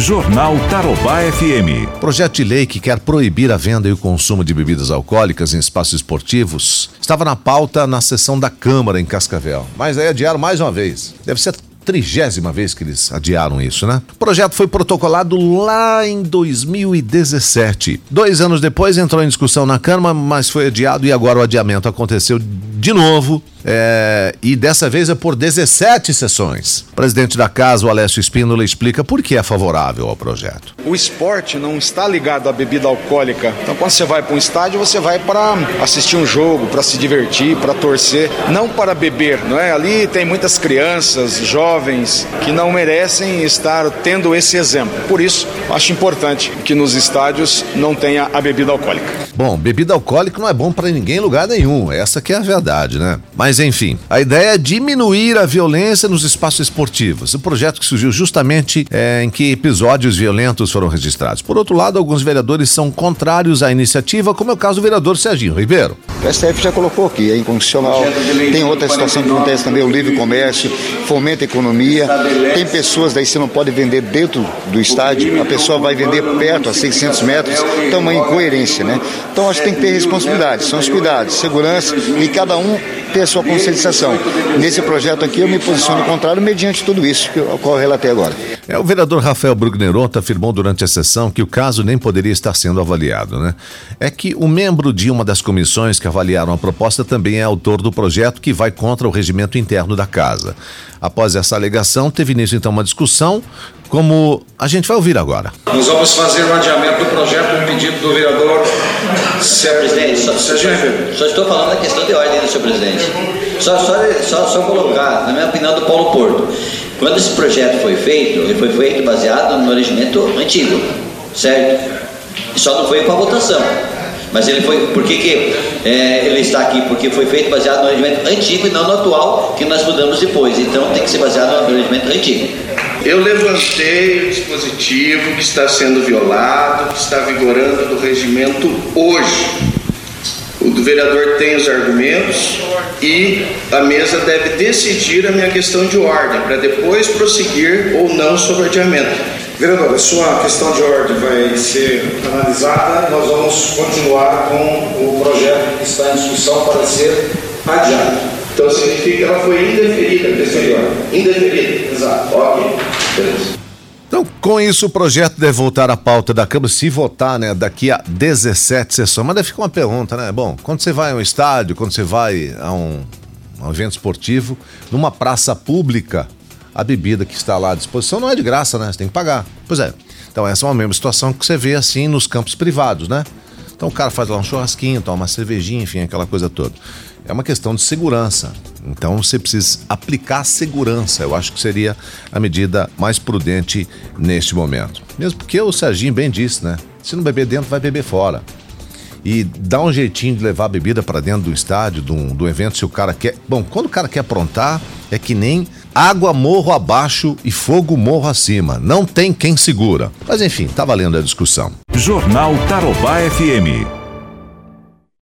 Jornal Tarobá FM. Projeto de lei que quer proibir a venda e o consumo de bebidas alcoólicas em espaços esportivos estava na pauta na sessão da Câmara em Cascavel. Mas aí adiaram mais uma vez. Deve ser trigésima vez que eles adiaram isso, né? O projeto foi protocolado lá em 2017. Dois anos depois entrou em discussão na Câmara, mas foi adiado e agora o adiamento aconteceu de novo é, e dessa vez é por 17 sessões. O presidente da casa, o Alessio Espínola, explica por que é favorável ao projeto. O esporte não está ligado à bebida alcoólica. Então, quando você vai para um estádio, você vai para assistir um jogo, para se divertir, para torcer, não para beber, não é? Ali tem muitas crianças, jovens que não merecem estar tendo esse exemplo. Por isso, acho importante que nos estádios não tenha a bebida alcoólica. Bom, bebida alcoólica não é bom para ninguém em lugar nenhum. Essa que é a verdade, né? Mas mas enfim, a ideia é diminuir a violência nos espaços esportivos. O projeto que surgiu justamente é, em que episódios violentos foram registrados. Por outro lado, alguns vereadores são contrários à iniciativa, como é o caso do vereador Serginho Ribeiro. O STF já colocou aqui, é inconstitucional. Tem outra situação que acontece também, o livre comércio, fomenta a economia. Tem pessoas daí, você não pode vender dentro do estádio, a pessoa vai vender perto, a 600 metros. Então, uma incoerência, né? Então, acho que tem que ter responsabilidade, são os cuidados, segurança e cada um ter a sua conscientização. Nesse projeto aqui eu me posiciono contrário mediante tudo isso que, eu relatei agora. É, o vereador Rafael Brugneronta afirmou durante a sessão que o caso nem poderia estar sendo avaliado, né? É que o membro de uma das comissões que avaliaram a proposta também é autor do projeto que vai contra o regimento interno da casa. Após essa alegação, teve início então uma discussão, como a gente vai ouvir agora. Nós vamos fazer o adiamento do projeto no pedido do vereador Senhor presidente, só, só, estou falando da questão de ordem, senhor presidente. Só, só, só, só colocar, na minha opinião, do Paulo Porto. Quando esse projeto foi feito, ele foi feito baseado no regimento antigo, certo? Só não foi para votação. Mas ele foi, por que, que é, ele está aqui? Porque foi feito baseado no regimento antigo e não no atual, que nós mudamos depois. Então tem que ser baseado no regimento antigo. Eu levantei o dispositivo que está sendo violado, que está vigorando do regimento hoje. O vereador tem os argumentos e a mesa deve decidir a minha questão de ordem, para depois prosseguir ou não sobre o adiamento. Vereador, a sua questão de ordem vai ser analisada e nós vamos continuar com o projeto que está em discussão para ser adiado. Então significa que ela foi indeferida, professor. Indeferida. Exato. Ok. Beleza. Então, com isso, o projeto deve voltar à pauta da Câmara, se votar, né, daqui a 17 sessões. Mas daí fica uma pergunta, né? Bom, quando você vai a um estádio, quando você vai a um, a um evento esportivo, numa praça pública, a bebida que está lá à disposição não é de graça, né? Você tem que pagar. Pois é. Então, essa é uma mesma situação que você vê assim nos campos privados, né? Então, o cara faz lá um churrasquinho, toma uma cervejinha, enfim, aquela coisa toda é uma questão de segurança. Então você precisa aplicar segurança. Eu acho que seria a medida mais prudente neste momento. Mesmo porque o Serginho bem disse, né? Se não beber dentro, vai beber fora. E dá um jeitinho de levar a bebida para dentro do estádio, do, do evento, se o cara quer. Bom, quando o cara quer aprontar, é que nem água morro abaixo e fogo morro acima. Não tem quem segura. Mas enfim, tá valendo a discussão. Jornal Tarobá FM.